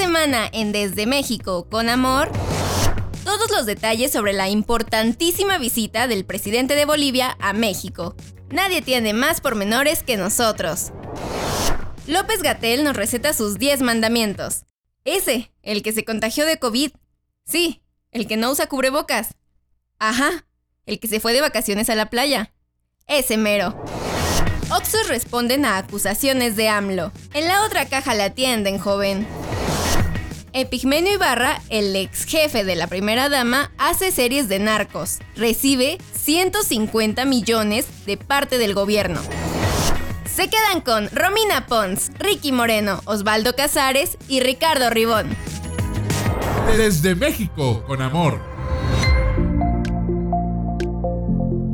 Semana en Desde México con Amor, todos los detalles sobre la importantísima visita del presidente de Bolivia a México. Nadie tiene más pormenores que nosotros. López Gatel nos receta sus 10 mandamientos. Ese, el que se contagió de COVID. Sí, el que no usa cubrebocas. Ajá, el que se fue de vacaciones a la playa. Ese mero. Oxos responden a acusaciones de AMLO. En la otra caja la atienden, joven. Epigmenio Ibarra, el ex jefe de la primera dama, hace series de narcos. Recibe 150 millones de parte del gobierno. Se quedan con Romina Pons, Ricky Moreno, Osvaldo Casares y Ricardo Ribón. Desde México con amor.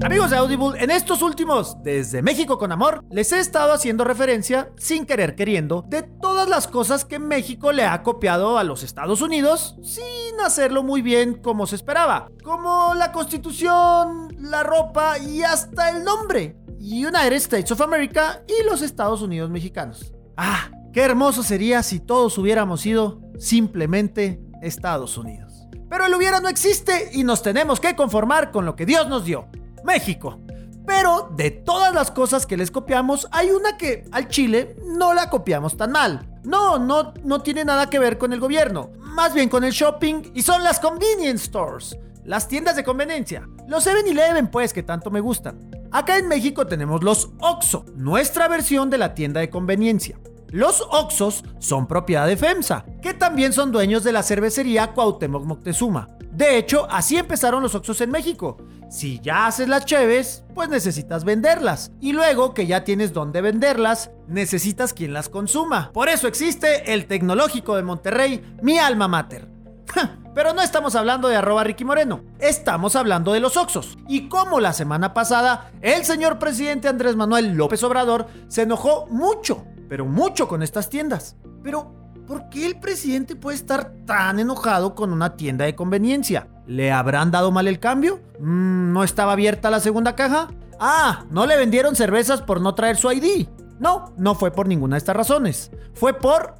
Amigos de Audible, en estos últimos, desde México con Amor, les he estado haciendo referencia, sin querer queriendo, de todas las cosas que México le ha copiado a los Estados Unidos, sin hacerlo muy bien como se esperaba, como la constitución, la ropa y hasta el nombre, United States of America y los Estados Unidos mexicanos. Ah, qué hermoso sería si todos hubiéramos sido simplemente Estados Unidos. Pero el hubiera no existe y nos tenemos que conformar con lo que Dios nos dio. México. Pero de todas las cosas que les copiamos, hay una que al Chile no la copiamos tan mal. No, no, no tiene nada que ver con el gobierno, más bien con el shopping y son las convenience stores, las tiendas de conveniencia, los 7-Eleven pues que tanto me gustan. Acá en México tenemos los OXO, nuestra versión de la tienda de conveniencia. Los Oxos son propiedad de FEMSA, que también son dueños de la cervecería Cuauhtémoc Moctezuma. De hecho, así empezaron los Oxos en México. Si ya haces las cheves, pues necesitas venderlas. Y luego que ya tienes dónde venderlas, necesitas quien las consuma. Por eso existe el Tecnológico de Monterrey, mi alma mater. Pero no estamos hablando de arroba Ricky Moreno, estamos hablando de los Oxos. Y como la semana pasada, el señor presidente Andrés Manuel López Obrador se enojó mucho, pero mucho con estas tiendas. Pero, ¿por qué el presidente puede estar tan enojado con una tienda de conveniencia? ¿Le habrán dado mal el cambio? Mm, ¿No estaba abierta la segunda caja? Ah, no le vendieron cervezas por no traer su ID. No, no fue por ninguna de estas razones. Fue por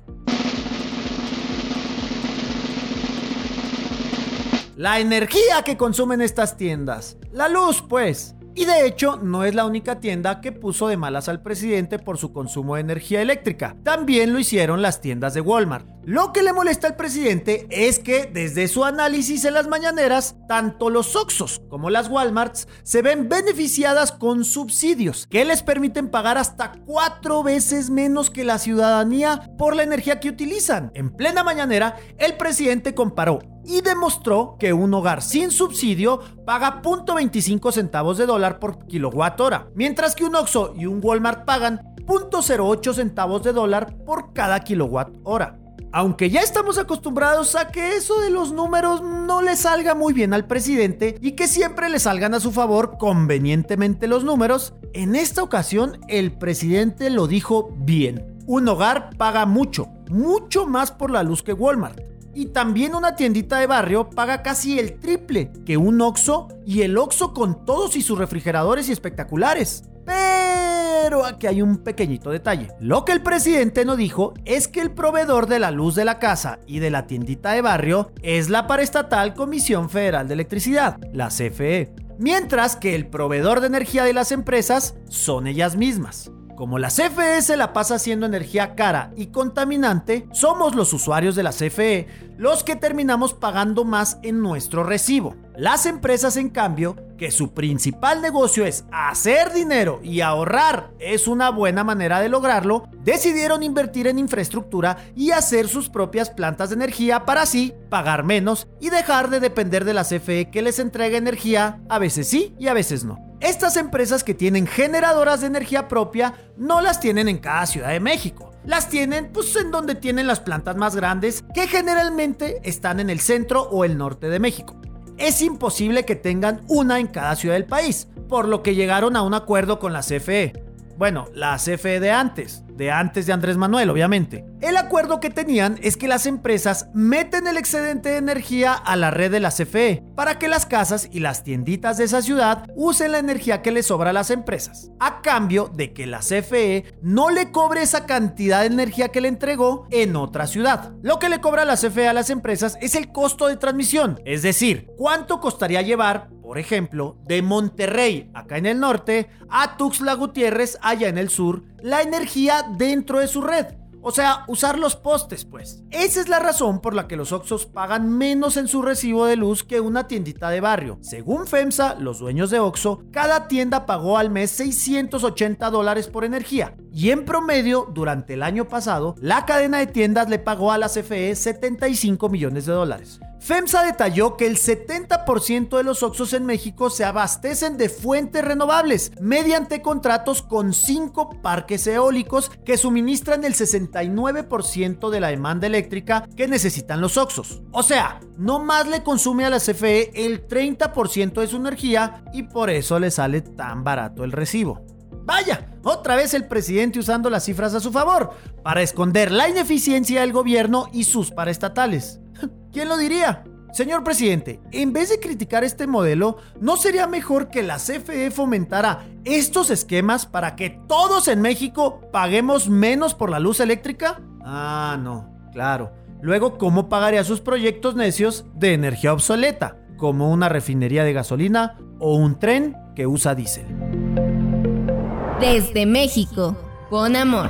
La energía que consumen estas tiendas. La luz, pues. Y de hecho, no es la única tienda que puso de malas al presidente por su consumo de energía eléctrica. También lo hicieron las tiendas de Walmart. Lo que le molesta al presidente es que desde su análisis en las mañaneras, tanto los Oxos como las Walmarts se ven beneficiadas con subsidios que les permiten pagar hasta cuatro veces menos que la ciudadanía por la energía que utilizan. En plena mañanera, el presidente comparó y demostró que un hogar sin subsidio paga 0.25 centavos de dólar por kilowatt hora, mientras que un Oxxo y un Walmart pagan 0.08 centavos de dólar por cada kilowatt hora. Aunque ya estamos acostumbrados a que eso de los números no le salga muy bien al presidente y que siempre le salgan a su favor convenientemente los números, en esta ocasión el presidente lo dijo bien. Un hogar paga mucho, mucho más por la luz que Walmart. Y también una tiendita de barrio paga casi el triple que un Oxxo y el Oxxo con todos y sus refrigeradores y espectaculares. Pero aquí hay un pequeñito detalle. Lo que el presidente no dijo es que el proveedor de la luz de la casa y de la tiendita de barrio es la paraestatal Comisión Federal de Electricidad, la CFE. Mientras que el proveedor de energía de las empresas son ellas mismas. Como la CFE se la pasa haciendo energía cara y contaminante, somos los usuarios de la CFE los que terminamos pagando más en nuestro recibo. Las empresas, en cambio, que su principal negocio es hacer dinero y ahorrar es una buena manera de lograrlo, decidieron invertir en infraestructura y hacer sus propias plantas de energía para así pagar menos y dejar de depender de la CFE que les entrega energía a veces sí y a veces no. Estas empresas que tienen generadoras de energía propia no las tienen en cada ciudad de México. Las tienen pues en donde tienen las plantas más grandes que generalmente están en el centro o el norte de México. Es imposible que tengan una en cada ciudad del país, por lo que llegaron a un acuerdo con la CFE. Bueno, la CFE de antes, de antes de Andrés Manuel, obviamente. El acuerdo que tenían es que las empresas meten el excedente de energía a la red de la CFE para que las casas y las tienditas de esa ciudad usen la energía que les sobra a las empresas, a cambio de que la CFE no le cobre esa cantidad de energía que le entregó en otra ciudad. Lo que le cobra la CFE a las empresas es el costo de transmisión, es decir, cuánto costaría llevar por ejemplo, de Monterrey, acá en el norte, a Tuxtla Gutiérrez, allá en el sur, la energía dentro de su red. O sea, usar los postes, pues. Esa es la razón por la que los Oxos pagan menos en su recibo de luz que una tiendita de barrio. Según FEMSA, los dueños de Oxo, cada tienda pagó al mes 680 dólares por energía. Y en promedio, durante el año pasado, la cadena de tiendas le pagó a la CFE 75 millones de dólares. FEMSA detalló que el 70% de los Oxos en México se abastecen de fuentes renovables mediante contratos con cinco parques eólicos que suministran el 69% de la demanda eléctrica que necesitan los Oxos. O sea, no más le consume a la CFE el 30% de su energía y por eso le sale tan barato el recibo. Vaya, otra vez el presidente usando las cifras a su favor para esconder la ineficiencia del gobierno y sus paraestatales. ¿Quién lo diría? Señor presidente, en vez de criticar este modelo, ¿no sería mejor que la CFE fomentara estos esquemas para que todos en México paguemos menos por la luz eléctrica? Ah, no, claro. Luego, ¿cómo pagaría sus proyectos necios de energía obsoleta, como una refinería de gasolina o un tren que usa diésel? Desde México, con amor.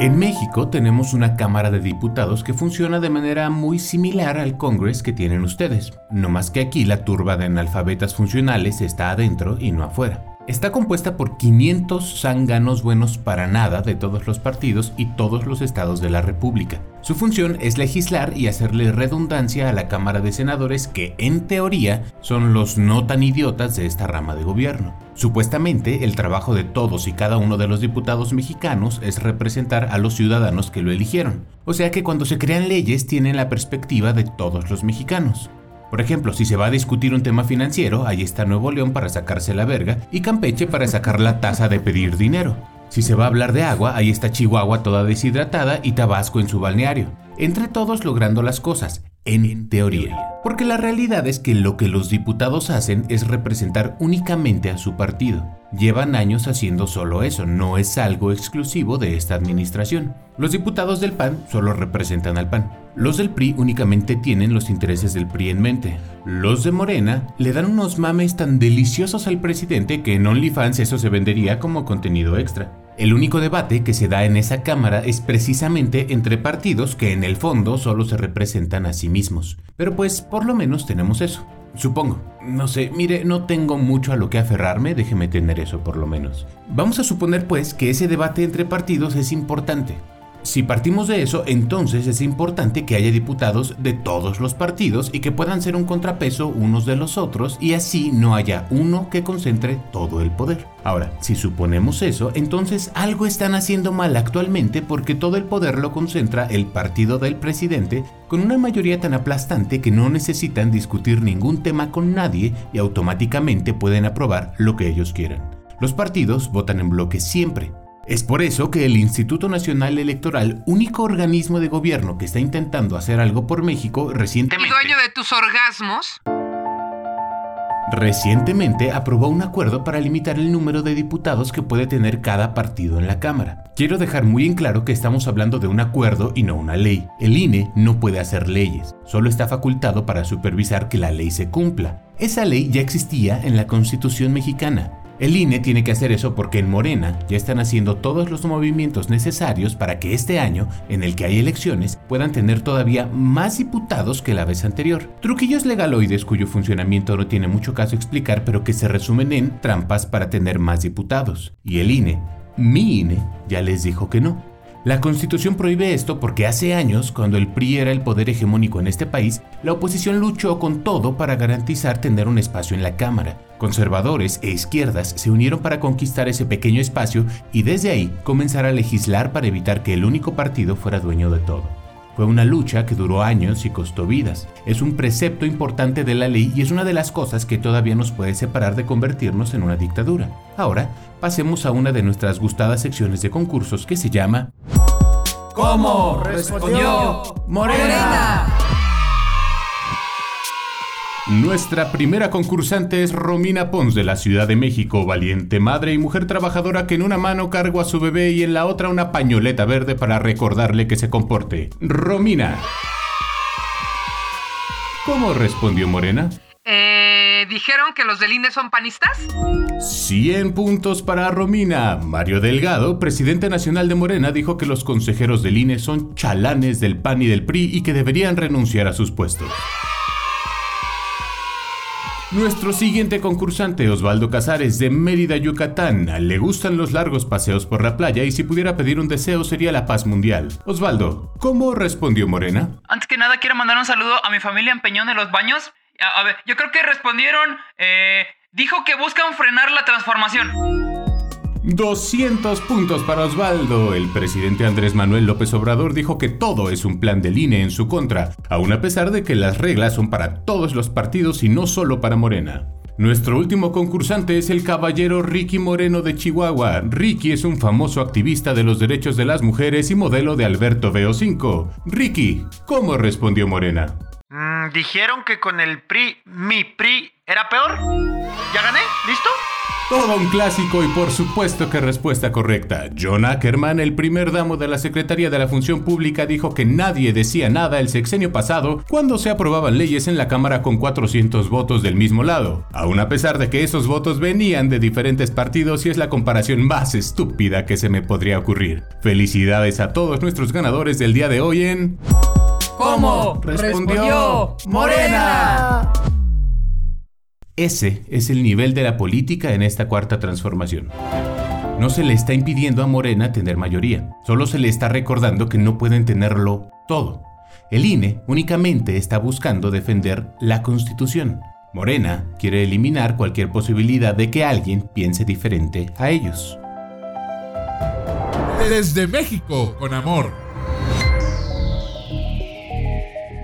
En México tenemos una Cámara de Diputados que funciona de manera muy similar al Congress que tienen ustedes, no más que aquí la turba de analfabetas funcionales está adentro y no afuera. Está compuesta por 500 zánganos buenos para nada de todos los partidos y todos los estados de la República. Su función es legislar y hacerle redundancia a la Cámara de Senadores que, en teoría, son los no tan idiotas de esta rama de gobierno. Supuestamente, el trabajo de todos y cada uno de los diputados mexicanos es representar a los ciudadanos que lo eligieron. O sea que cuando se crean leyes tienen la perspectiva de todos los mexicanos. Por ejemplo, si se va a discutir un tema financiero, ahí está Nuevo León para sacarse la verga y Campeche para sacar la tasa de pedir dinero. Si se va a hablar de agua, ahí está Chihuahua toda deshidratada y Tabasco en su balneario. Entre todos logrando las cosas, en teoría. Porque la realidad es que lo que los diputados hacen es representar únicamente a su partido. Llevan años haciendo solo eso, no es algo exclusivo de esta administración. Los diputados del PAN solo representan al PAN. Los del PRI únicamente tienen los intereses del PRI en mente. Los de Morena le dan unos mames tan deliciosos al presidente que en OnlyFans eso se vendería como contenido extra. El único debate que se da en esa Cámara es precisamente entre partidos que en el fondo solo se representan a sí mismos. Pero pues por lo menos tenemos eso. Supongo. No sé, mire, no tengo mucho a lo que aferrarme, déjeme tener eso por lo menos. Vamos a suponer pues que ese debate entre partidos es importante. Si partimos de eso, entonces es importante que haya diputados de todos los partidos y que puedan ser un contrapeso unos de los otros y así no haya uno que concentre todo el poder. Ahora, si suponemos eso, entonces algo están haciendo mal actualmente porque todo el poder lo concentra el partido del presidente con una mayoría tan aplastante que no necesitan discutir ningún tema con nadie y automáticamente pueden aprobar lo que ellos quieran. Los partidos votan en bloque siempre, es por eso que el Instituto Nacional Electoral, único organismo de gobierno que está intentando hacer algo por México, recientemente... ¿Y dueño de tus orgasmos? Recientemente aprobó un acuerdo para limitar el número de diputados que puede tener cada partido en la Cámara. Quiero dejar muy en claro que estamos hablando de un acuerdo y no una ley. El INE no puede hacer leyes, solo está facultado para supervisar que la ley se cumpla. Esa ley ya existía en la Constitución mexicana, el INE tiene que hacer eso porque en Morena ya están haciendo todos los movimientos necesarios para que este año, en el que hay elecciones, puedan tener todavía más diputados que la vez anterior. Truquillos legaloides cuyo funcionamiento no tiene mucho caso explicar, pero que se resumen en trampas para tener más diputados. Y el INE, mi INE, ya les dijo que no. La constitución prohíbe esto porque hace años, cuando el PRI era el poder hegemónico en este país, la oposición luchó con todo para garantizar tener un espacio en la Cámara. Conservadores e izquierdas se unieron para conquistar ese pequeño espacio y desde ahí comenzar a legislar para evitar que el único partido fuera dueño de todo. Fue una lucha que duró años y costó vidas. Es un precepto importante de la ley y es una de las cosas que todavía nos puede separar de convertirnos en una dictadura. Ahora, pasemos a una de nuestras gustadas secciones de concursos que se llama ¿Cómo respondió Morena? Nuestra primera concursante es Romina Pons de la Ciudad de México, valiente madre y mujer trabajadora que en una mano cargo a su bebé y en la otra una pañoleta verde para recordarle que se comporte. Romina. ¿Cómo respondió Morena? Eh, ¿Dijeron que los del INE son panistas? 100 puntos para Romina. Mario Delgado, presidente nacional de Morena, dijo que los consejeros del INE son chalanes del PAN y del PRI y que deberían renunciar a sus puestos. Nuestro siguiente concursante, Osvaldo Casares, de Mérida, Yucatán. Le gustan los largos paseos por la playa y si pudiera pedir un deseo sería la paz mundial. Osvaldo, ¿cómo respondió Morena? Antes que nada, quiero mandar un saludo a mi familia en Peñón de los Baños. A, ver, yo creo que respondieron. eh, dijo que buscan frenar la transformación. 200 puntos para Osvaldo. El presidente Andrés Manuel López Obrador dijo que todo es un plan del INE en su contra, aun a pesar de que las reglas son para todos los partidos y no solo para Morena. Nuestro último concursante es el caballero Ricky Moreno de Chihuahua. Ricky es un famoso activista de los derechos de las mujeres y modelo de Alberto Veo 5. Ricky, ¿cómo respondió Morena? Mm, Dijeron que con el PRI, mi PRI, era peor. ¿Ya gané? ¿Listo? Todo un clásico y por supuesto que respuesta correcta. John Ackerman, el primer damo de la Secretaría de la Función Pública, dijo que nadie decía nada el sexenio pasado cuando se aprobaban leyes en la Cámara con 400 votos del mismo lado, aun a pesar de que esos votos venían de diferentes partidos y es la comparación más estúpida que se me podría ocurrir. Felicidades a todos nuestros ganadores del día de hoy en... ¿Cómo respondió Morena? Ese es el nivel de la política en esta cuarta transformación. No se le está impidiendo a Morena tener mayoría, solo se le está recordando que no pueden tenerlo todo. El INE únicamente está buscando defender la Constitución. Morena quiere eliminar cualquier posibilidad de que alguien piense diferente a ellos. Desde México, con amor.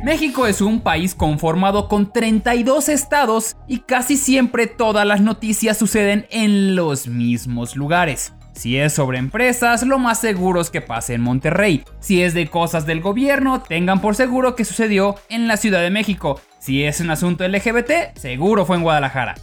México es un país conformado con 32 estados y casi siempre todas las noticias suceden en los mismos lugares. Si es sobre empresas, lo más seguro es que pase en Monterrey. Si es de cosas del gobierno, tengan por seguro que sucedió en la Ciudad de México. Si es un asunto LGBT, seguro fue en Guadalajara.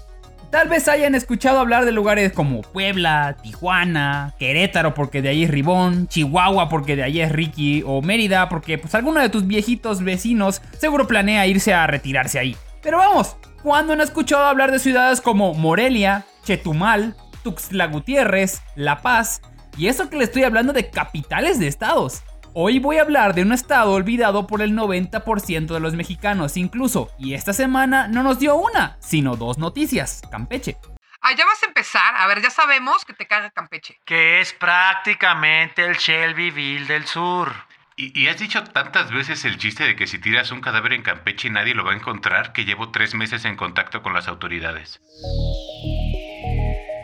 Tal vez hayan escuchado hablar de lugares como Puebla, Tijuana, Querétaro porque de ahí es Ribón, Chihuahua porque de ahí es Ricky o Mérida porque pues alguno de tus viejitos vecinos seguro planea irse a retirarse ahí. Pero vamos, ¿cuándo han escuchado hablar de ciudades como Morelia, Chetumal, Tuxtla Gutiérrez, La Paz? Y eso que le estoy hablando de capitales de estados. Hoy voy a hablar de un estado olvidado por el 90% de los mexicanos incluso, y esta semana no nos dio una, sino dos noticias, Campeche. Allá vas a empezar. A ver, ya sabemos que te caga Campeche. Que es prácticamente el Shelbyville del sur. Y, y has dicho tantas veces el chiste de que si tiras un cadáver en Campeche nadie lo va a encontrar que llevo tres meses en contacto con las autoridades.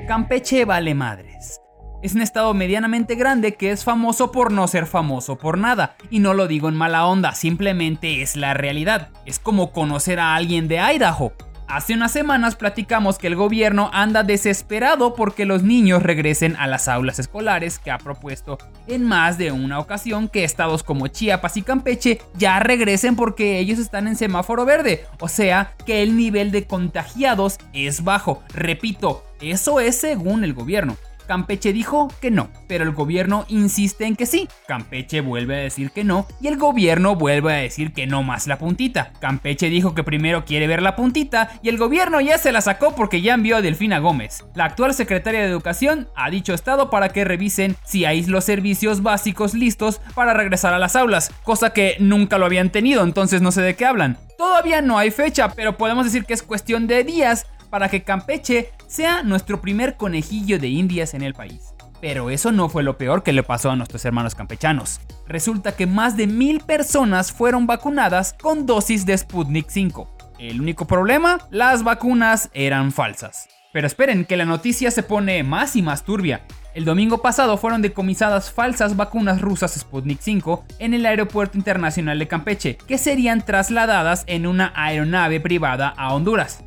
Campeche vale madres. Es un estado medianamente grande que es famoso por no ser famoso por nada. Y no lo digo en mala onda, simplemente es la realidad. Es como conocer a alguien de Idaho. Hace unas semanas platicamos que el gobierno anda desesperado porque los niños regresen a las aulas escolares que ha propuesto en más de una ocasión que estados como Chiapas y Campeche ya regresen porque ellos están en semáforo verde. O sea que el nivel de contagiados es bajo. Repito, eso es según el gobierno. Campeche dijo que no, pero el gobierno insiste en que sí. Campeche vuelve a decir que no y el gobierno vuelve a decir que no más la puntita. Campeche dijo que primero quiere ver la puntita y el gobierno ya se la sacó porque ya envió a Delfina Gómez. La actual secretaria de Educación ha dicho estado para que revisen si hay los servicios básicos listos para regresar a las aulas, cosa que nunca lo habían tenido, entonces no sé de qué hablan. Todavía no hay fecha, pero podemos decir que es cuestión de días para que Campeche sea nuestro primer conejillo de indias en el país. Pero eso no fue lo peor que le pasó a nuestros hermanos campechanos. Resulta que más de mil personas fueron vacunadas con dosis de Sputnik 5. El único problema, las vacunas eran falsas. Pero esperen, que la noticia se pone más y más turbia. El domingo pasado fueron decomisadas falsas vacunas rusas Sputnik 5 en el Aeropuerto Internacional de Campeche, que serían trasladadas en una aeronave privada a Honduras.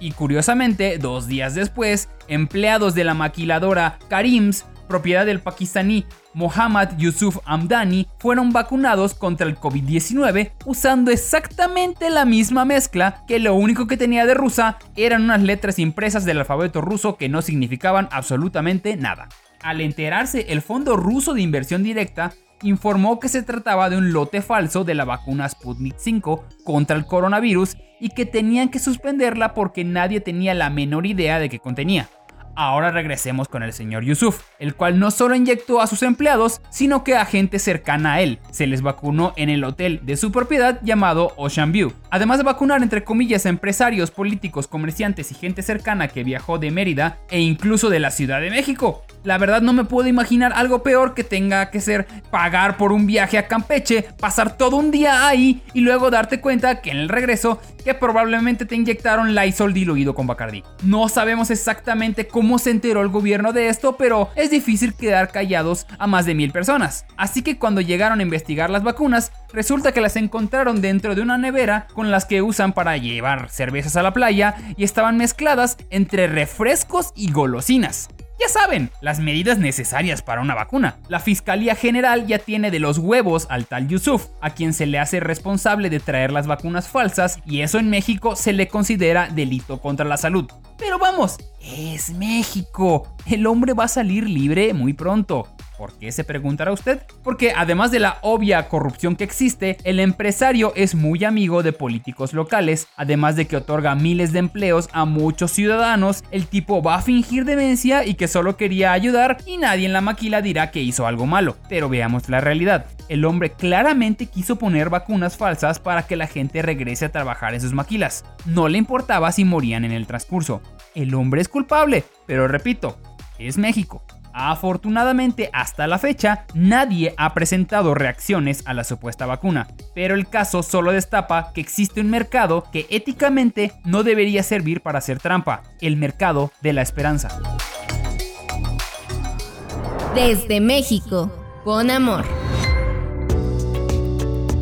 Y curiosamente, dos días después, empleados de la maquiladora Karims propiedad del pakistaní Mohammad Yusuf Amdani, fueron vacunados contra el COVID-19 usando exactamente la misma mezcla que lo único que tenía de rusa eran unas letras impresas del alfabeto ruso que no significaban absolutamente nada. Al enterarse, el Fondo Ruso de Inversión Directa informó que se trataba de un lote falso de la vacuna Sputnik 5 contra el coronavirus y que tenían que suspenderla porque nadie tenía la menor idea de qué contenía. Ahora regresemos con el señor Yusuf, el cual no solo inyectó a sus empleados, sino que a gente cercana a él. Se les vacunó en el hotel de su propiedad llamado Ocean View. Además de vacunar entre comillas a empresarios, políticos, comerciantes y gente cercana que viajó de Mérida e incluso de la Ciudad de México. La verdad no me puedo imaginar algo peor que tenga que ser pagar por un viaje a Campeche, pasar todo un día ahí y luego darte cuenta que en el regreso que probablemente te inyectaron Lysol diluido con Bacardi. No sabemos exactamente cómo se enteró el gobierno de esto, pero es difícil quedar callados a más de mil personas. Así que cuando llegaron a investigar las vacunas, resulta que las encontraron dentro de una nevera con las que usan para llevar cervezas a la playa y estaban mezcladas entre refrescos y golosinas. Ya saben, las medidas necesarias para una vacuna. La Fiscalía General ya tiene de los huevos al tal Yusuf, a quien se le hace responsable de traer las vacunas falsas y eso en México se le considera delito contra la salud. Pero vamos, es México. El hombre va a salir libre muy pronto. ¿Por qué se preguntará usted? Porque además de la obvia corrupción que existe, el empresario es muy amigo de políticos locales, además de que otorga miles de empleos a muchos ciudadanos, el tipo va a fingir demencia y que solo quería ayudar y nadie en la maquila dirá que hizo algo malo. Pero veamos la realidad. El hombre claramente quiso poner vacunas falsas para que la gente regrese a trabajar en sus maquilas. No le importaba si morían en el transcurso. El hombre es culpable, pero repito, es México. Afortunadamente, hasta la fecha, nadie ha presentado reacciones a la supuesta vacuna, pero el caso solo destapa que existe un mercado que éticamente no debería servir para hacer trampa, el mercado de la esperanza. Desde México, con amor.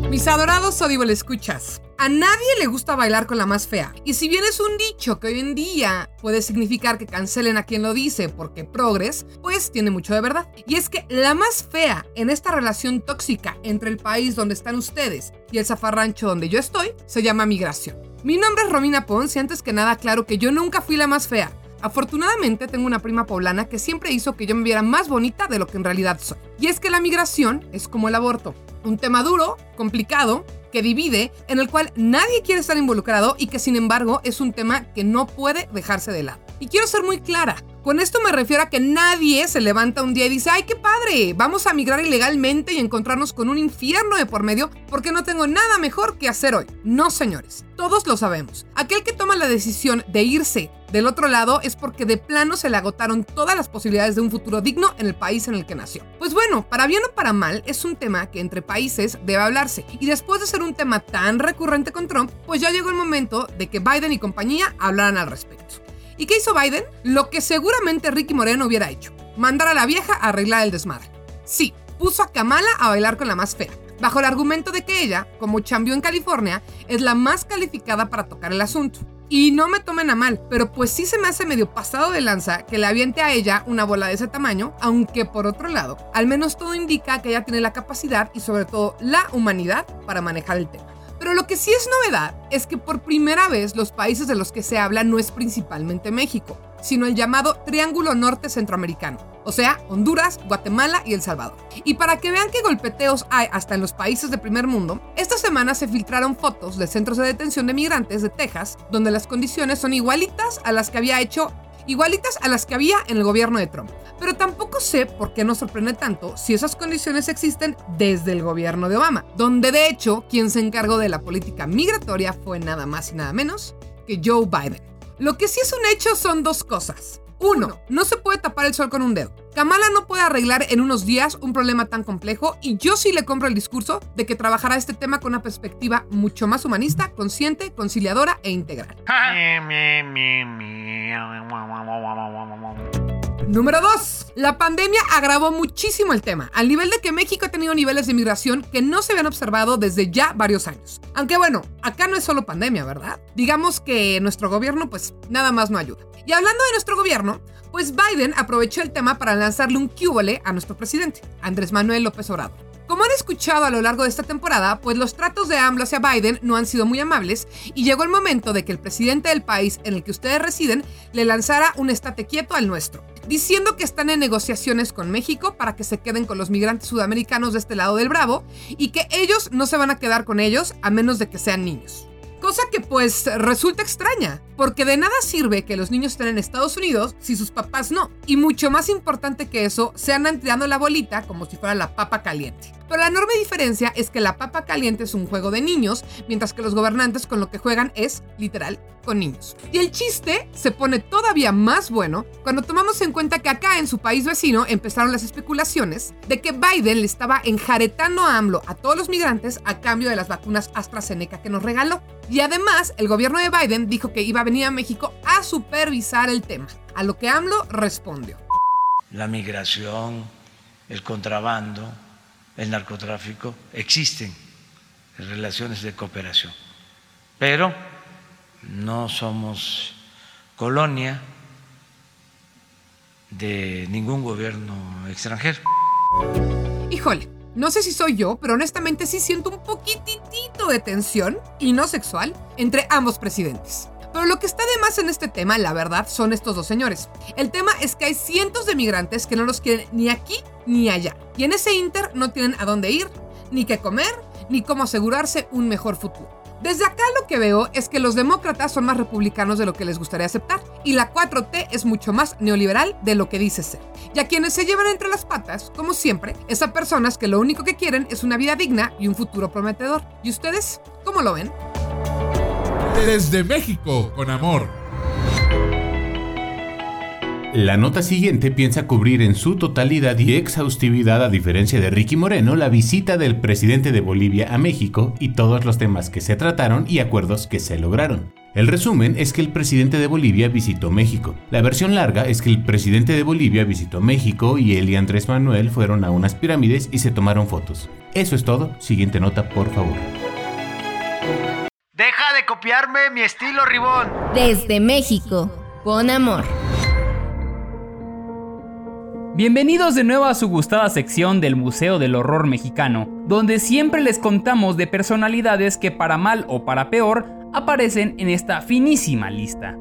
Mis adorados Audible escuchas. A nadie le gusta bailar con la más fea. Y si bien es un dicho que hoy en día puede significar que cancelen a quien lo dice porque progres, pues tiene mucho de verdad. Y es que la más fea en esta relación tóxica entre el país donde están ustedes y el zafarrancho donde yo estoy se llama migración. Mi nombre es Romina Pons y antes que nada claro que yo nunca fui la más fea. Afortunadamente tengo una prima poblana que siempre hizo que yo me viera más bonita de lo que en realidad soy. Y es que la migración es como el aborto, un tema duro, complicado, que divide, en el cual nadie quiere estar involucrado y que sin embargo es un tema que no puede dejarse de lado. Y quiero ser muy clara, con esto me refiero a que nadie se levanta un día y dice, ay, qué padre, vamos a migrar ilegalmente y encontrarnos con un infierno de por medio porque no tengo nada mejor que hacer hoy. No, señores, todos lo sabemos. Aquel que toma la decisión de irse del otro lado es porque de plano se le agotaron todas las posibilidades de un futuro digno en el país en el que nació. Pues bueno, para bien o para mal, es un tema que entre países debe hablarse. Y después de ser un tema tan recurrente con Trump, pues ya llegó el momento de que Biden y compañía hablaran al respecto. ¿Y qué hizo Biden? Lo que seguramente Ricky Moreno hubiera hecho. Mandar a la vieja a arreglar el desmadre. Sí, puso a Kamala a bailar con la más fea, bajo el argumento de que ella, como champion en California, es la más calificada para tocar el asunto. Y no me tomen a mal, pero pues sí se me hace medio pasado de lanza que le aviente a ella una bola de ese tamaño, aunque por otro lado, al menos todo indica que ella tiene la capacidad y sobre todo la humanidad para manejar el tema. Pero lo que sí es novedad es que por primera vez los países de los que se habla no es principalmente México, sino el llamado Triángulo Norte Centroamericano, o sea, Honduras, Guatemala y El Salvador. Y para que vean qué golpeteos hay hasta en los países de primer mundo, esta semana se filtraron fotos de centros de detención de migrantes de Texas, donde las condiciones son igualitas a las que había hecho igualitas a las que había en el gobierno de Trump. Pero tampoco sé por qué nos sorprende tanto si esas condiciones existen desde el gobierno de Obama, donde de hecho quien se encargó de la política migratoria fue nada más y nada menos que Joe Biden. Lo que sí es un hecho son dos cosas. 1. No se puede tapar el sol con un dedo. Kamala no puede arreglar en unos días un problema tan complejo y yo sí le compro el discurso de que trabajará este tema con una perspectiva mucho más humanista, consciente, conciliadora e integral. Número 2. La pandemia agravó muchísimo el tema, al nivel de que México ha tenido niveles de migración que no se habían observado desde ya varios años. Aunque bueno, acá no es solo pandemia, ¿verdad? Digamos que nuestro gobierno pues nada más no ayuda. Y hablando de nuestro gobierno, pues Biden aprovechó el tema para lanzarle un cúbole a nuestro presidente, Andrés Manuel López Obrador. Como han escuchado a lo largo de esta temporada, pues los tratos de AMLO hacia Biden no han sido muy amables y llegó el momento de que el presidente del país en el que ustedes residen le lanzara un estate quieto al nuestro, diciendo que están en negociaciones con México para que se queden con los migrantes sudamericanos de este lado del Bravo y que ellos no se van a quedar con ellos a menos de que sean niños. Cosa que pues resulta extraña, porque de nada sirve que los niños estén en Estados Unidos si sus papás no. Y mucho más importante que eso, se andan tirando la bolita como si fuera la papa caliente. Pero la enorme diferencia es que la papa caliente es un juego de niños, mientras que los gobernantes con lo que juegan es, literal, con niños. Y el chiste se pone todavía más bueno cuando tomamos en cuenta que acá en su país vecino empezaron las especulaciones de que Biden le estaba enjaretando a AMLO a todos los migrantes a cambio de las vacunas AstraZeneca que nos regaló. Y además, el gobierno de Biden dijo que iba a venir a México a supervisar el tema, a lo que AMLO respondió. La migración, el contrabando, el narcotráfico, existen relaciones de cooperación, pero no somos colonia de ningún gobierno extranjero. Híjole, no sé si soy yo, pero honestamente sí siento un poquitito de tensión, y no sexual, entre ambos presidentes. Pero lo que está de más en este tema, la verdad, son estos dos señores. El tema es que hay cientos de migrantes que no los quieren ni aquí ni allá. Y en ese inter no tienen a dónde ir, ni qué comer, ni cómo asegurarse un mejor futuro. Desde acá lo que veo es que los demócratas son más republicanos de lo que les gustaría aceptar y la 4T es mucho más neoliberal de lo que dice ser. Y a quienes se llevan entre las patas, como siempre, es a personas que lo único que quieren es una vida digna y un futuro prometedor. ¿Y ustedes cómo lo ven? Desde México, con amor. La nota siguiente piensa cubrir en su totalidad y exhaustividad, a diferencia de Ricky Moreno, la visita del presidente de Bolivia a México y todos los temas que se trataron y acuerdos que se lograron. El resumen es que el presidente de Bolivia visitó México. La versión larga es que el presidente de Bolivia visitó México y él y Andrés Manuel fueron a unas pirámides y se tomaron fotos. Eso es todo. Siguiente nota, por favor. Deja de copiarme mi estilo, Ribón. Desde México, con amor. Bienvenidos de nuevo a su gustada sección del Museo del Horror Mexicano, donde siempre les contamos de personalidades que para mal o para peor aparecen en esta finísima lista.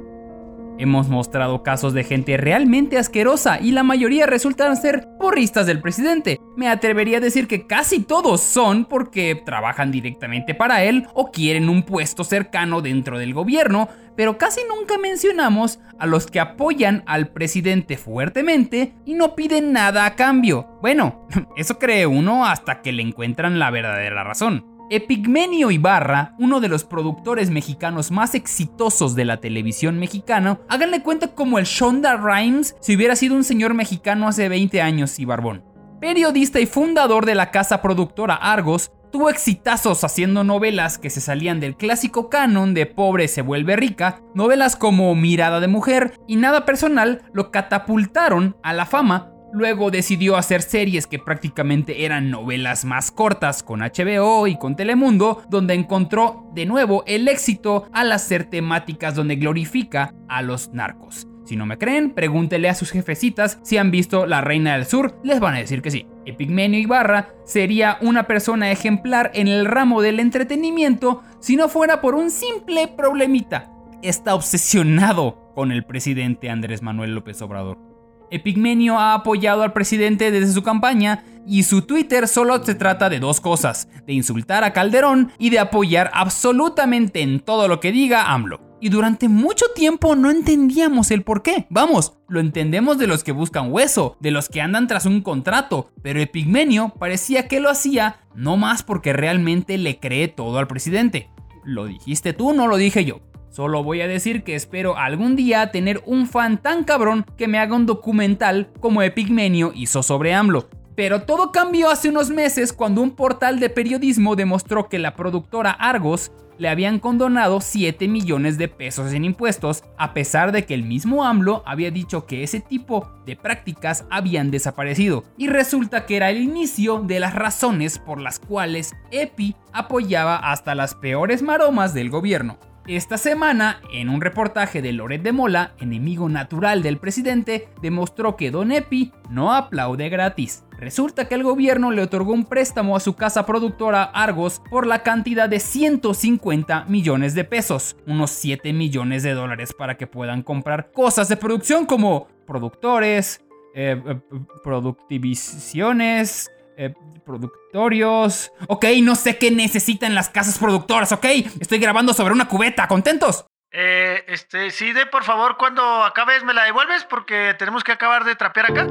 Hemos mostrado casos de gente realmente asquerosa y la mayoría resultan ser porristas del presidente. Me atrevería a decir que casi todos son porque trabajan directamente para él o quieren un puesto cercano dentro del gobierno, pero casi nunca mencionamos a los que apoyan al presidente fuertemente y no piden nada a cambio. Bueno, eso cree uno hasta que le encuentran la verdadera razón. Epigmenio Ibarra, uno de los productores mexicanos más exitosos de la televisión mexicana, háganle cuenta como el Shonda Rhimes si hubiera sido un señor mexicano hace 20 años y barbón. Periodista y fundador de la casa productora Argos, tuvo exitazos haciendo novelas que se salían del clásico canon de pobre se vuelve rica, novelas como Mirada de mujer y Nada personal lo catapultaron a la fama Luego decidió hacer series que prácticamente eran novelas más cortas con HBO y con Telemundo, donde encontró de nuevo el éxito al hacer temáticas donde glorifica a los narcos. Si no me creen, pregúntele a sus jefecitas si han visto La Reina del Sur, les van a decir que sí. Epigmenio Ibarra sería una persona ejemplar en el ramo del entretenimiento si no fuera por un simple problemita. Está obsesionado con el presidente Andrés Manuel López Obrador. Epigmenio ha apoyado al presidente desde su campaña y su Twitter solo se trata de dos cosas, de insultar a Calderón y de apoyar absolutamente en todo lo que diga AMLO. Y durante mucho tiempo no entendíamos el por qué. Vamos, lo entendemos de los que buscan hueso, de los que andan tras un contrato, pero Epigmenio parecía que lo hacía no más porque realmente le cree todo al presidente. Lo dijiste tú, no lo dije yo. Solo voy a decir que espero algún día tener un fan tan cabrón que me haga un documental como Epigmenio hizo sobre AMLO. Pero todo cambió hace unos meses cuando un portal de periodismo demostró que la productora Argos le habían condonado 7 millones de pesos en impuestos, a pesar de que el mismo AMLO había dicho que ese tipo de prácticas habían desaparecido. Y resulta que era el inicio de las razones por las cuales EPI apoyaba hasta las peores maromas del gobierno. Esta semana, en un reportaje de Loret de Mola, enemigo natural del presidente, demostró que Don Epi no aplaude gratis. Resulta que el gobierno le otorgó un préstamo a su casa productora Argos por la cantidad de 150 millones de pesos, unos 7 millones de dólares para que puedan comprar cosas de producción como productores, eh, eh, productivisiones, eh, productorios. Ok, no sé qué necesitan las casas productoras, ok. Estoy grabando sobre una cubeta, ¿contentos? Eh, este, sí, de por favor, cuando acabes me la devuelves porque tenemos que acabar de trapear acá.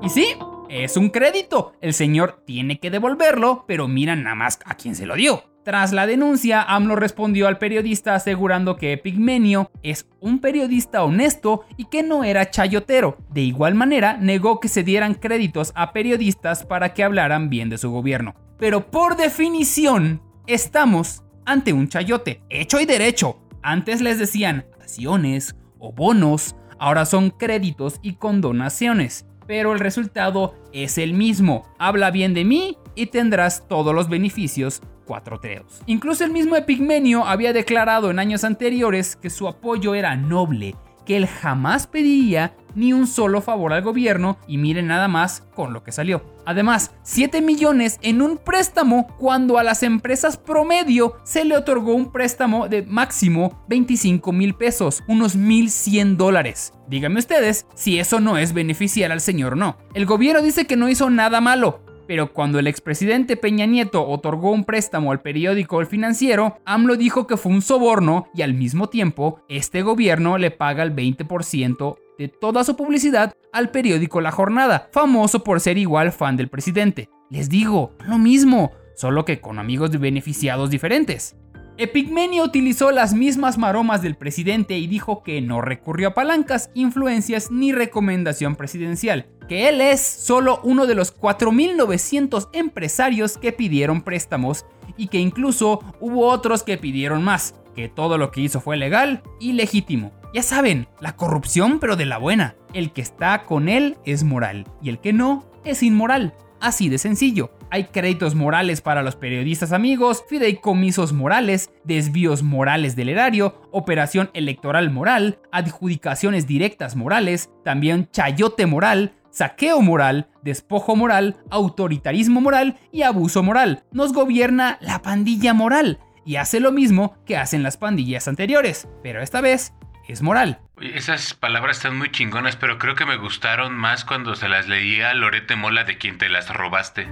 Y sí, es un crédito. El señor tiene que devolverlo, pero mira nada más a quién se lo dio. Tras la denuncia, AMLO respondió al periodista asegurando que Pigmenio es un periodista honesto y que no era chayotero. De igual manera, negó que se dieran créditos a periodistas para que hablaran bien de su gobierno. Pero por definición, estamos ante un chayote, hecho y derecho. Antes les decían acciones o bonos, ahora son créditos y condonaciones. Pero el resultado es el mismo. Habla bien de mí y tendrás todos los beneficios cuatro treos. Incluso el mismo Epigmenio había declarado en años anteriores que su apoyo era noble, que él jamás pediría ni un solo favor al gobierno y miren nada más con lo que salió. Además, 7 millones en un préstamo cuando a las empresas promedio se le otorgó un préstamo de máximo 25 mil pesos, unos 1100 dólares. Díganme ustedes si eso no es beneficiar al señor o no. El gobierno dice que no hizo nada malo, pero cuando el expresidente Peña Nieto otorgó un préstamo al periódico El Financiero, AMLO dijo que fue un soborno y al mismo tiempo este gobierno le paga el 20% de toda su publicidad al periódico La Jornada, famoso por ser igual fan del presidente. Les digo, lo mismo, solo que con amigos beneficiados diferentes. Epigmenio utilizó las mismas maromas del presidente y dijo que no recurrió a palancas, influencias ni recomendación presidencial, que él es solo uno de los 4.900 empresarios que pidieron préstamos y que incluso hubo otros que pidieron más, que todo lo que hizo fue legal y legítimo. Ya saben, la corrupción pero de la buena. El que está con él es moral y el que no es inmoral. Así de sencillo. Hay créditos morales para los periodistas amigos, fideicomisos morales, desvíos morales del erario, operación electoral moral, adjudicaciones directas morales, también chayote moral, saqueo moral, despojo moral, autoritarismo moral y abuso moral. Nos gobierna la pandilla moral y hace lo mismo que hacen las pandillas anteriores, pero esta vez es moral. Esas palabras están muy chingonas, pero creo que me gustaron más cuando se las leía a Lorete Mola de quien te las robaste.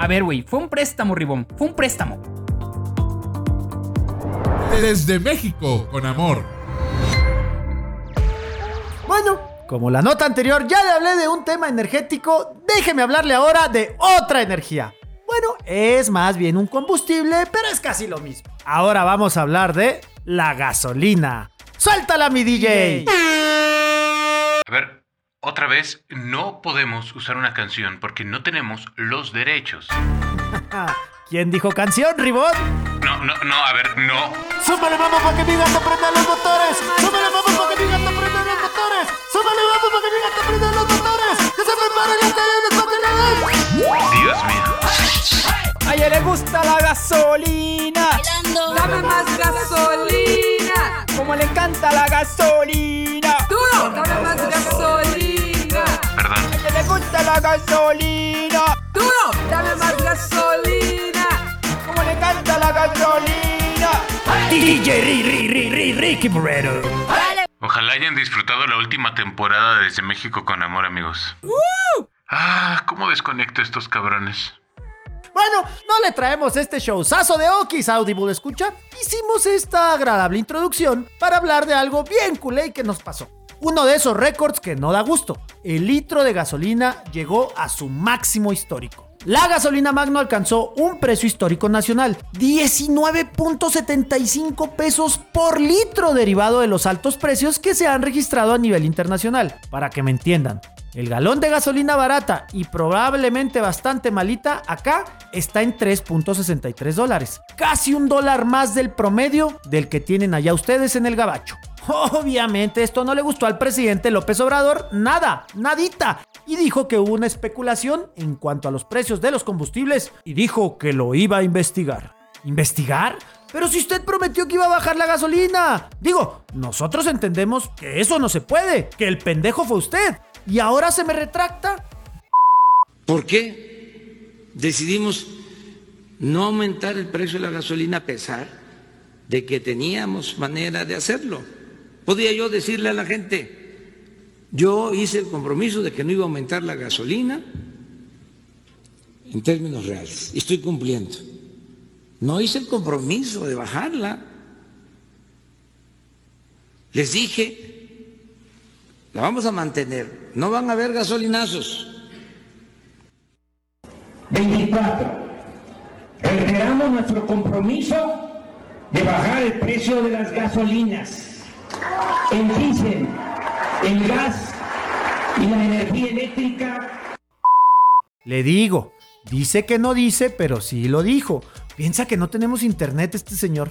A ver, güey, fue un préstamo, Ribón, fue un préstamo. Desde México, con amor. Bueno, como la nota anterior ya le hablé de un tema energético, déjeme hablarle ahora de otra energía. Bueno, es más bien un combustible, pero es casi lo mismo. Ahora vamos a hablar de la gasolina. ¡Suéltala, mi DJ! A ver, otra vez, no podemos usar una canción porque no tenemos los derechos. ¿Quién dijo canción, Ribón? No, no, no, a ver, no. ¡Súbele, vamos, para que mi gato prenda los motores! ¡Súbele, vamos, para que mi gato prenda los motores! ¡Súbele, vamos, para que mi gato prenda los motores! ¡Que se preparen las cadenas para que! Dios mío. A ella le gusta la gasolina. Dame más gasolina. Como le encanta la gasolina. Duro, dame más gasolina. Ella le gusta la gasolina. Duro, dame más gasolina. Como le encanta la gasolina. DJ Ri, Ri, Ri, Ri, Ricky. Ojalá hayan disfrutado la última temporada desde México con amor, amigos. Ah, ¿cómo desconecto a estos cabrones? Bueno, no le traemos este showzazo de Okis Audible, escucha. Hicimos esta agradable introducción para hablar de algo bien culé que nos pasó. Uno de esos récords que no da gusto. El litro de gasolina llegó a su máximo histórico. La gasolina Magno alcanzó un precio histórico nacional, 19.75 pesos por litro derivado de los altos precios que se han registrado a nivel internacional. Para que me entiendan, el galón de gasolina barata y probablemente bastante malita acá está en 3.63 dólares, casi un dólar más del promedio del que tienen allá ustedes en el gabacho. Obviamente esto no le gustó al presidente López Obrador, nada, nadita, y dijo que hubo una especulación en cuanto a los precios de los combustibles y dijo que lo iba a investigar. ¿Investigar? Pero si usted prometió que iba a bajar la gasolina. Digo, nosotros entendemos que eso no se puede, que el pendejo fue usted. ¿Y ahora se me retracta? ¿Por qué decidimos no aumentar el precio de la gasolina a pesar de que teníamos manera de hacerlo? Podía yo decirle a la gente, yo hice el compromiso de que no iba a aumentar la gasolina en términos reales y estoy cumpliendo. No hice el compromiso de bajarla. Les dije la vamos a mantener. No van a haber gasolinazos. 24. Reiteramos nuestro compromiso de bajar el precio de las gasolinas, el diésel, el gas y la energía eléctrica. Le digo, dice que no dice, pero sí lo dijo. Piensa que no tenemos internet este señor.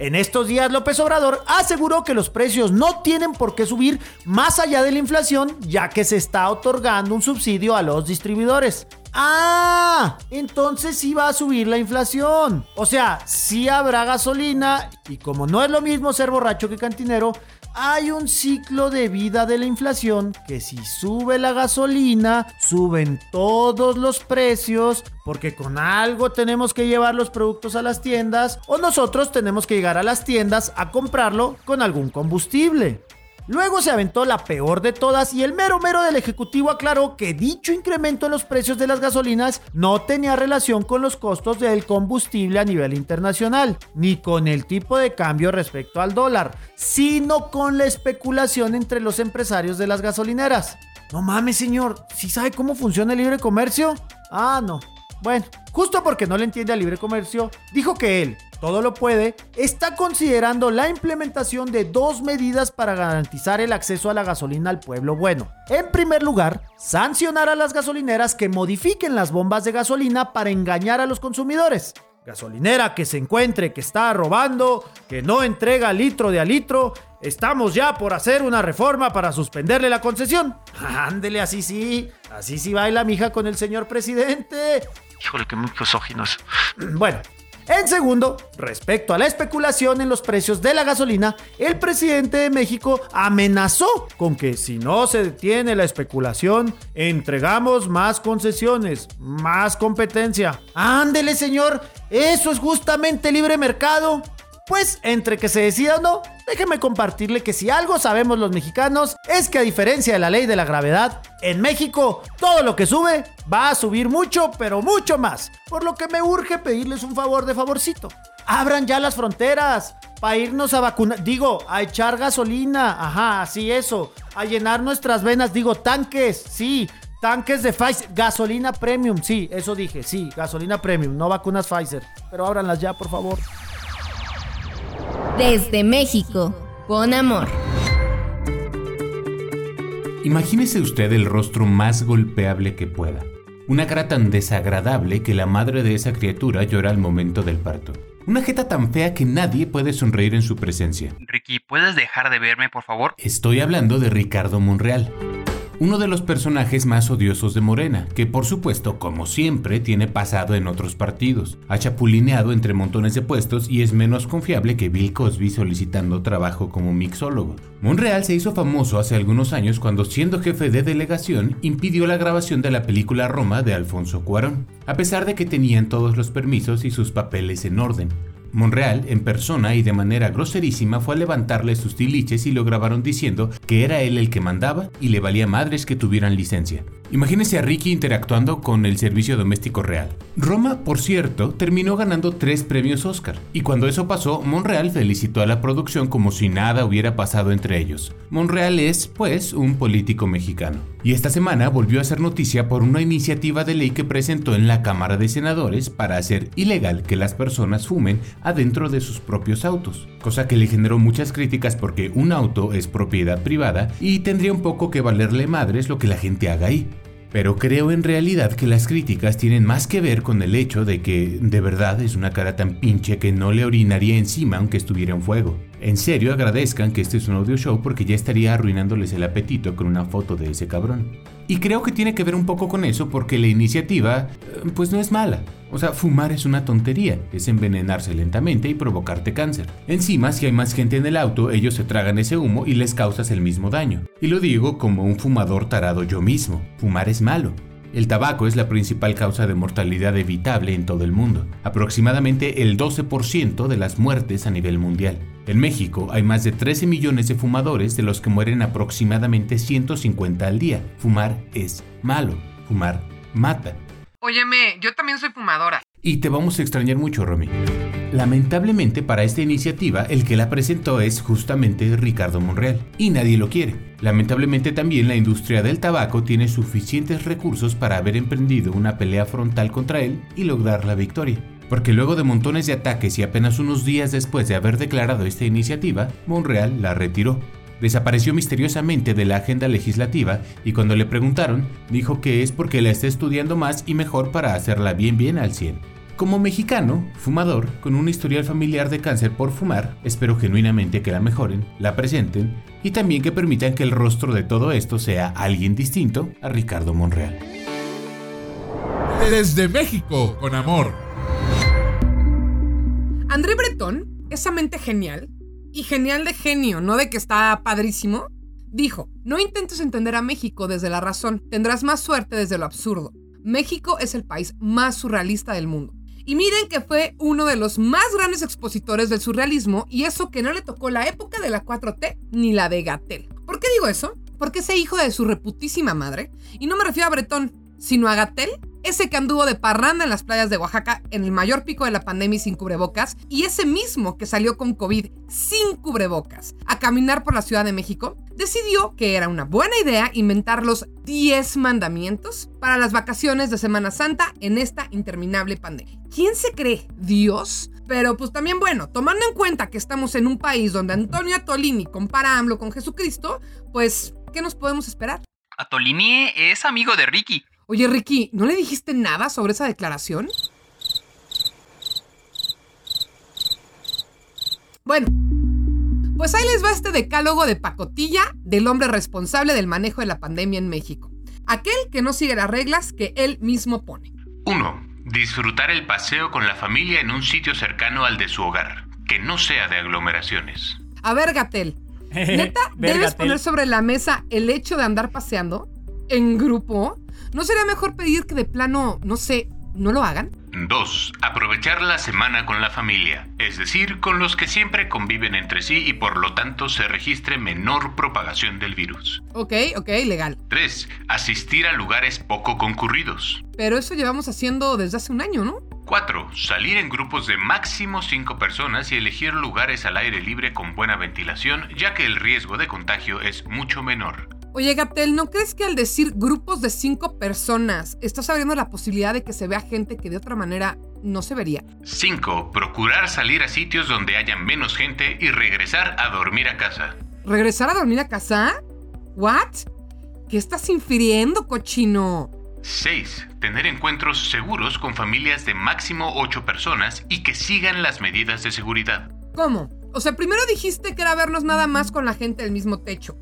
En estos días López Obrador aseguró que los precios no tienen por qué subir más allá de la inflación, ya que se está otorgando un subsidio a los distribuidores. Ah, entonces sí va a subir la inflación. O sea, sí habrá gasolina y como no es lo mismo ser borracho que cantinero, hay un ciclo de vida de la inflación que si sube la gasolina, suben todos los precios, porque con algo tenemos que llevar los productos a las tiendas o nosotros tenemos que llegar a las tiendas a comprarlo con algún combustible. Luego se aventó la peor de todas y el mero mero del Ejecutivo aclaró que dicho incremento en los precios de las gasolinas no tenía relación con los costos del combustible a nivel internacional, ni con el tipo de cambio respecto al dólar, sino con la especulación entre los empresarios de las gasolineras. No mames, señor, ¿sí sabe cómo funciona el libre comercio? Ah, no. Bueno, justo porque no le entiende al libre comercio, dijo que él, todo lo puede, está considerando la implementación de dos medidas para garantizar el acceso a la gasolina al pueblo bueno. En primer lugar, sancionar a las gasolineras que modifiquen las bombas de gasolina para engañar a los consumidores. Gasolinera que se encuentre que está robando, que no entrega litro de a litro, estamos ya por hacer una reforma para suspenderle la concesión. Ándele, así sí, así sí baila mija con el señor presidente. Híjole, que muy misóginos. Bueno, en segundo, respecto a la especulación en los precios de la gasolina, el presidente de México amenazó con que si no se detiene la especulación, entregamos más concesiones, más competencia. Ándele, señor, eso es justamente libre mercado. Pues entre que se decida o no, déjeme compartirle que si algo sabemos los mexicanos es que a diferencia de la ley de la gravedad, en México todo lo que sube va a subir mucho, pero mucho más. Por lo que me urge pedirles un favor de favorcito. Abran ya las fronteras para irnos a vacunar, digo, a echar gasolina, ajá, así eso, a llenar nuestras venas, digo, tanques, sí, Tanques de Pfizer, gasolina premium, sí, eso dije, sí, gasolina premium, no vacunas Pfizer. Pero ábranlas ya, por favor. Desde México, con amor. Imagínese usted el rostro más golpeable que pueda. Una cara tan desagradable que la madre de esa criatura llora al momento del parto. Una jeta tan fea que nadie puede sonreír en su presencia. Ricky, ¿puedes dejar de verme, por favor? Estoy hablando de Ricardo Monreal uno de los personajes más odiosos de Morena, que por supuesto, como siempre, tiene pasado en otros partidos. Ha chapulineado entre montones de puestos y es menos confiable que Bill Cosby solicitando trabajo como mixólogo. Monreal se hizo famoso hace algunos años cuando, siendo jefe de delegación, impidió la grabación de la película Roma de Alfonso Cuarón, a pesar de que tenían todos los permisos y sus papeles en orden. Monreal, en persona y de manera groserísima, fue a levantarle sus tiliches y lo grabaron diciendo que era él el que mandaba y le valía madres que tuvieran licencia. Imagínese a Ricky interactuando con el servicio doméstico real. Roma, por cierto, terminó ganando tres premios Oscar, y cuando eso pasó, Monreal felicitó a la producción como si nada hubiera pasado entre ellos. Monreal es, pues, un político mexicano. Y esta semana volvió a ser noticia por una iniciativa de ley que presentó en la Cámara de Senadores para hacer ilegal que las personas fumen adentro de sus propios autos, cosa que le generó muchas críticas porque un auto es propiedad privada y tendría un poco que valerle madres lo que la gente haga ahí. Pero creo en realidad que las críticas tienen más que ver con el hecho de que de verdad es una cara tan pinche que no le orinaría encima aunque estuviera en fuego. En serio agradezcan que este es un audio show porque ya estaría arruinándoles el apetito con una foto de ese cabrón. Y creo que tiene que ver un poco con eso porque la iniciativa eh, pues no es mala. O sea, fumar es una tontería, es envenenarse lentamente y provocarte cáncer. Encima, si hay más gente en el auto, ellos se tragan ese humo y les causas el mismo daño. Y lo digo como un fumador tarado yo mismo. Fumar es malo. El tabaco es la principal causa de mortalidad evitable en todo el mundo, aproximadamente el 12% de las muertes a nivel mundial. En México hay más de 13 millones de fumadores de los que mueren aproximadamente 150 al día. Fumar es malo, fumar mata. Óyeme, yo también soy fumadora. Y te vamos a extrañar mucho, Romy. Lamentablemente para esta iniciativa el que la presentó es justamente Ricardo Monreal y nadie lo quiere. Lamentablemente también la industria del tabaco tiene suficientes recursos para haber emprendido una pelea frontal contra él y lograr la victoria. Porque luego de montones de ataques y apenas unos días después de haber declarado esta iniciativa, Monreal la retiró. Desapareció misteriosamente de la agenda legislativa y cuando le preguntaron, dijo que es porque la está estudiando más y mejor para hacerla bien bien al 100. Como mexicano, fumador, con un historial familiar de cáncer por fumar, espero genuinamente que la mejoren, la presenten y también que permitan que el rostro de todo esto sea alguien distinto a Ricardo Monreal. Desde México, con amor. André Breton, esa mente genial, y genial de genio, no de que está padrísimo, dijo, no intentes entender a México desde la razón, tendrás más suerte desde lo absurdo. México es el país más surrealista del mundo. Y miren que fue uno de los más grandes expositores del surrealismo y eso que no le tocó la época de la 4T ni la de Gatel. ¿Por qué digo eso? Porque ese hijo de su reputísima madre, y no me refiero a Bretón, sino a ese que anduvo de parranda en las playas de Oaxaca en el mayor pico de la pandemia sin cubrebocas, y ese mismo que salió con COVID sin cubrebocas a caminar por la Ciudad de México, decidió que era una buena idea inventar los 10 mandamientos para las vacaciones de Semana Santa en esta interminable pandemia. ¿Quién se cree? ¿Dios? Pero pues también bueno, tomando en cuenta que estamos en un país donde Antonio Atolini compara a AMLO con Jesucristo, pues, ¿qué nos podemos esperar? Atolini es amigo de Ricky. Oye, Ricky, ¿no le dijiste nada sobre esa declaración? Bueno, pues ahí les va este decálogo de pacotilla del hombre responsable del manejo de la pandemia en México. Aquel que no sigue las reglas que él mismo pone. 1. Disfrutar el paseo con la familia en un sitio cercano al de su hogar, que no sea de aglomeraciones. A ver, Gatel, ¿neta debes poner sobre la mesa el hecho de andar paseando en grupo? ¿No sería mejor pedir que de plano, no sé, no lo hagan? 2. Aprovechar la semana con la familia, es decir, con los que siempre conviven entre sí y por lo tanto se registre menor propagación del virus. Ok, ok, legal. 3. Asistir a lugares poco concurridos. Pero eso llevamos haciendo desde hace un año, ¿no? 4. Salir en grupos de máximo 5 personas y elegir lugares al aire libre con buena ventilación, ya que el riesgo de contagio es mucho menor. Oye, Gatel, ¿no crees que al decir grupos de cinco personas estás abriendo la posibilidad de que se vea gente que de otra manera no se vería? 5. Procurar salir a sitios donde haya menos gente y regresar a dormir a casa. ¿Regresar a dormir a casa? ¿What? ¿Qué estás infiriendo, cochino? 6. Tener encuentros seguros con familias de máximo 8 personas y que sigan las medidas de seguridad. ¿Cómo? O sea, primero dijiste que era vernos nada más con la gente del mismo techo.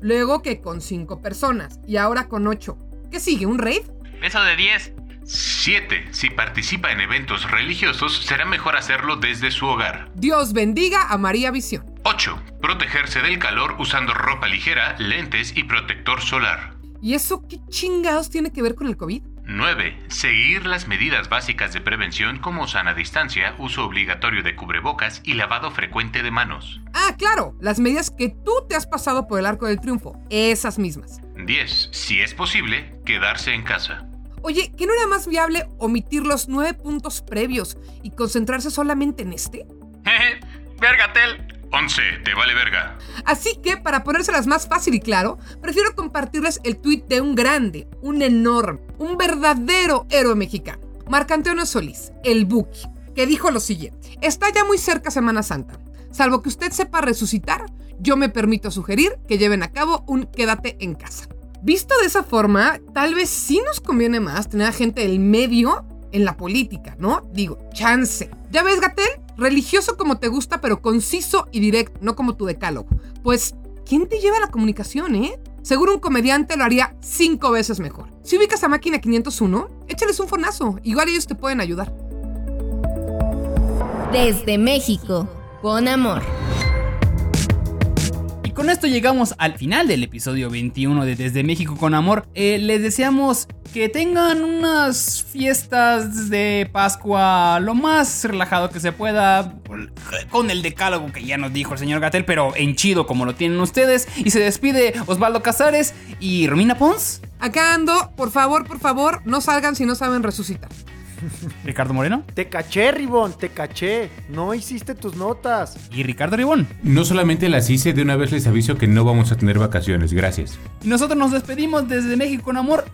Luego que con 5 personas. Y ahora con 8. ¿Qué sigue? ¿Un raid? Eso de 10. 7. Si participa en eventos religiosos, será mejor hacerlo desde su hogar. Dios bendiga a María Visión. 8. Protegerse del calor usando ropa ligera, lentes y protector solar. ¿Y eso qué chingados tiene que ver con el COVID? 9. Seguir las medidas básicas de prevención como sana distancia, uso obligatorio de cubrebocas y lavado frecuente de manos. Ah, claro, las medidas que tú te has pasado por el arco del triunfo, esas mismas. 10. Si es posible, quedarse en casa. Oye, ¿qué no era más viable omitir los nueve puntos previos y concentrarse solamente en este? Vergatel. 11. Te vale verga. Así que, para ponérselas más fácil y claro, prefiero compartirles el tuit de un grande, un enorme, un verdadero héroe mexicano, Marcantonio Solís, el Buki, que dijo lo siguiente: Está ya muy cerca Semana Santa. Salvo que usted sepa resucitar, yo me permito sugerir que lleven a cabo un quédate en casa. Visto de esa forma, tal vez sí nos conviene más tener a gente del medio en la política, ¿no? Digo, chance. ¿Ya ves, Gatel? Religioso como te gusta, pero conciso y directo, no como tu decálogo. Pues, ¿quién te lleva la comunicación, eh? Seguro un comediante lo haría cinco veces mejor. Si ubicas a Máquina 501, échales un fonazo. Igual ellos te pueden ayudar. Desde México, con amor. Con esto llegamos al final del episodio 21 de Desde México con Amor. Eh, les deseamos que tengan unas fiestas de Pascua lo más relajado que se pueda, con el decálogo que ya nos dijo el señor Gatel, pero en chido como lo tienen ustedes. Y se despide Osvaldo Casares y Romina Pons. Acá ando, por favor, por favor, no salgan si no saben resucitar. Ricardo Moreno. Te caché, Ribón, te caché. No hiciste tus notas. Y Ricardo Ribón. No solamente las hice, de una vez les aviso que no vamos a tener vacaciones. Gracias. Y nosotros nos despedimos desde México con amor.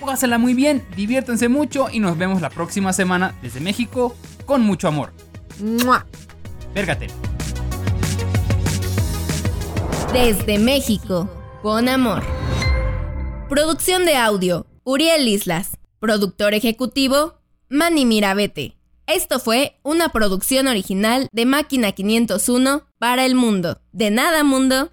Póngasela muy bien, diviértanse mucho y nos vemos la próxima semana desde México con mucho amor. ¡Mua! Vérgate. Desde México, con amor. Producción de audio, Uriel Islas. Productor ejecutivo, Manny Mirabete. Esto fue una producción original de Máquina 501 para el mundo. De nada, mundo.